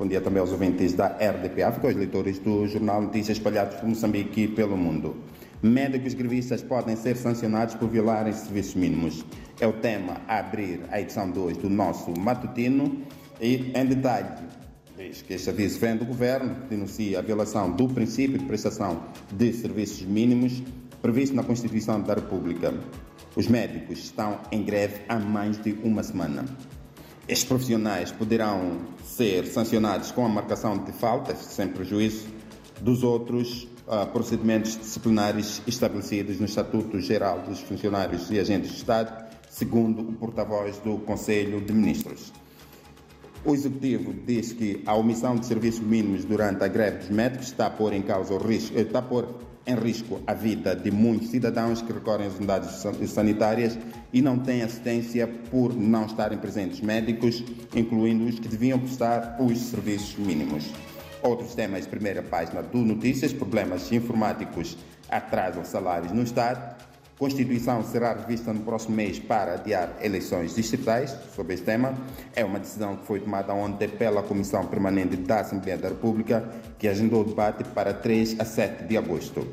Bom dia também aos ouvintes da RDP África, aos leitores do Jornal Notícias espalhados por Moçambique e pelo mundo. Médicos grevistas podem ser sancionados por violarem serviços mínimos. É o tema a abrir a edição 2 do nosso matutino e, em detalhe, diz que este aviso vem do Governo, denuncia a violação do princípio de prestação de serviços mínimos previsto na Constituição da República. Os médicos estão em greve há mais de uma semana. Estes profissionais poderão ser sancionados com a marcação de faltas, sem prejuízo dos outros uh, procedimentos disciplinares estabelecidos no Estatuto Geral dos Funcionários e Agentes de Estado, segundo o porta-voz do Conselho de Ministros. O Executivo diz que a omissão de serviços mínimos durante a greve dos médicos está a pôr em causa o risco, está a pôr em risco a vida de muitos cidadãos que recorrem às unidades sanitárias e não têm assistência por não estarem presentes médicos, incluindo os que deviam prestar os serviços mínimos. Outros temas, primeira página do Notícias, problemas informáticos atrasam salários no Estado. Constituição será revista no próximo mês para adiar eleições distritais. Sobre este tema, é uma decisão que foi tomada ontem pela Comissão Permanente da Assembleia da República, que agendou o debate para 3 a 7 de agosto.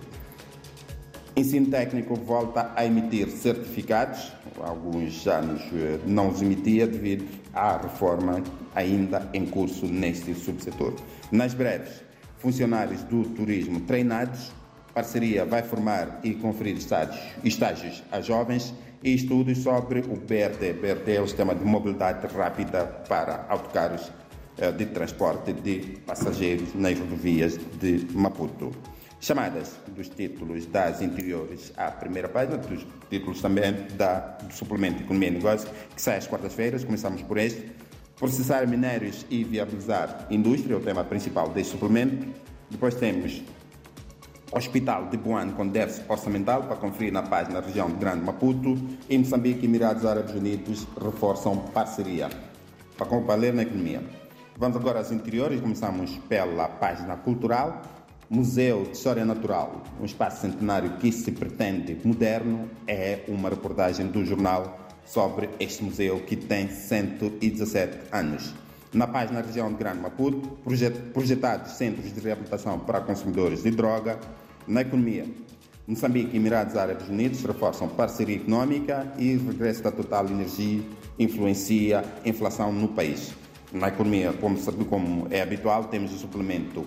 Ensino técnico volta a emitir certificados, alguns anos eh, não os emitia devido à reforma ainda em curso neste subsetor. Nas breves, funcionários do turismo treinados parceria vai formar e conferir estágios, estágios a jovens e estudos sobre o BRT. BRT é o sistema de mobilidade rápida para autocarros eh, de transporte de passageiros nas rodovias de Maputo. Chamadas dos títulos das interiores à primeira página, dos títulos também da, do suplemento Economia e Negócio, que sai às quartas-feiras. Começamos por este. Processar minérios e viabilizar indústria, é o tema principal deste suplemento. Depois temos Hospital de Buan com déficit orçamental para conferir na página região de Grande Maputo e Moçambique e Emirados Árabes Unidos reforçam parceria para ler na economia. Vamos agora aos interiores, começamos pela página cultural. Museu de História Natural, um espaço centenário que se pretende moderno, é uma reportagem do jornal sobre este museu que tem 117 anos. Na página região de Grande Maputo, projetados centros de reabilitação para consumidores de droga. Na economia, Moçambique e Emirados Árabes Unidos reforçam parceria econômica e regresso da Total Energia influencia a inflação no país. Na economia, como, como é habitual, temos o suplemento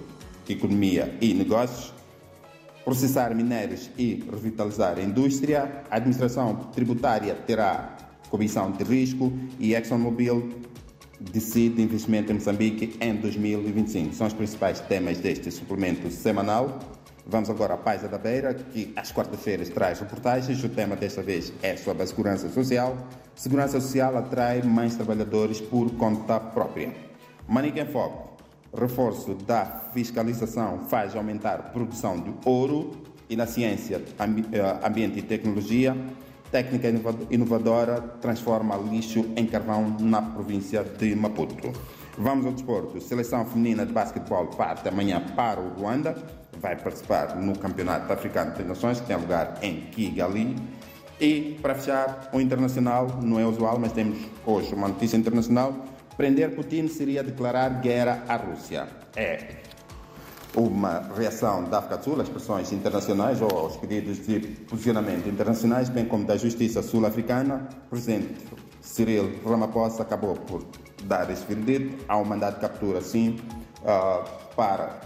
Economia e Negócios, processar minérios e revitalizar a indústria, a administração tributária terá comissão de risco e ExxonMobil decide investimento em Moçambique em 2025. São os principais temas deste suplemento semanal. Vamos agora à Paz da Beira, que às quartas-feiras traz reportagens. O tema desta vez é sobre a segurança social. Segurança social atrai mais trabalhadores por conta própria. Manica em Foco. Reforço da fiscalização faz aumentar a produção de ouro e na ciência, eh, ambiente e tecnologia técnica inovadora transforma lixo em carvão na província de Maputo. Vamos ao desporto. Seleção feminina de basquetebol parte amanhã para o Ruanda. Vai participar no Campeonato Africano de Nações, que tem lugar em Kigali. E, para fechar, o internacional, não é usual, mas temos hoje uma notícia internacional. Prender Putin seria declarar guerra à Rússia. É uma reação da África do Sul às pressões internacionais ou aos pedidos de posicionamento internacionais, bem como da justiça sul-africana. O presidente Cyril Ramaphosa acabou por dar esse veredito. Há um mandato de captura, sim, uh, para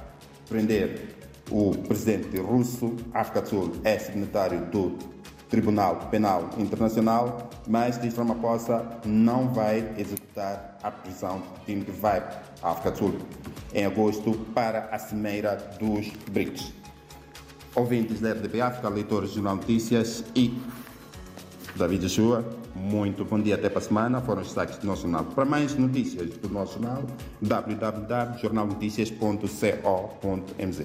prender o presidente russo. A África do Sul é signatário do Tribunal Penal Internacional, mas diz Ramaphosa não vai executar a prisão de que vai à África do Sul em agosto para a Cimeira dos BRICS. Ouvintes da RDP África, leitores do Jornal Notícias e David Joshua, muito bom dia até para a semana. Foram os destaques do nosso jornal. Para mais notícias do nosso jornal, www.jornalnoticias.co.mz.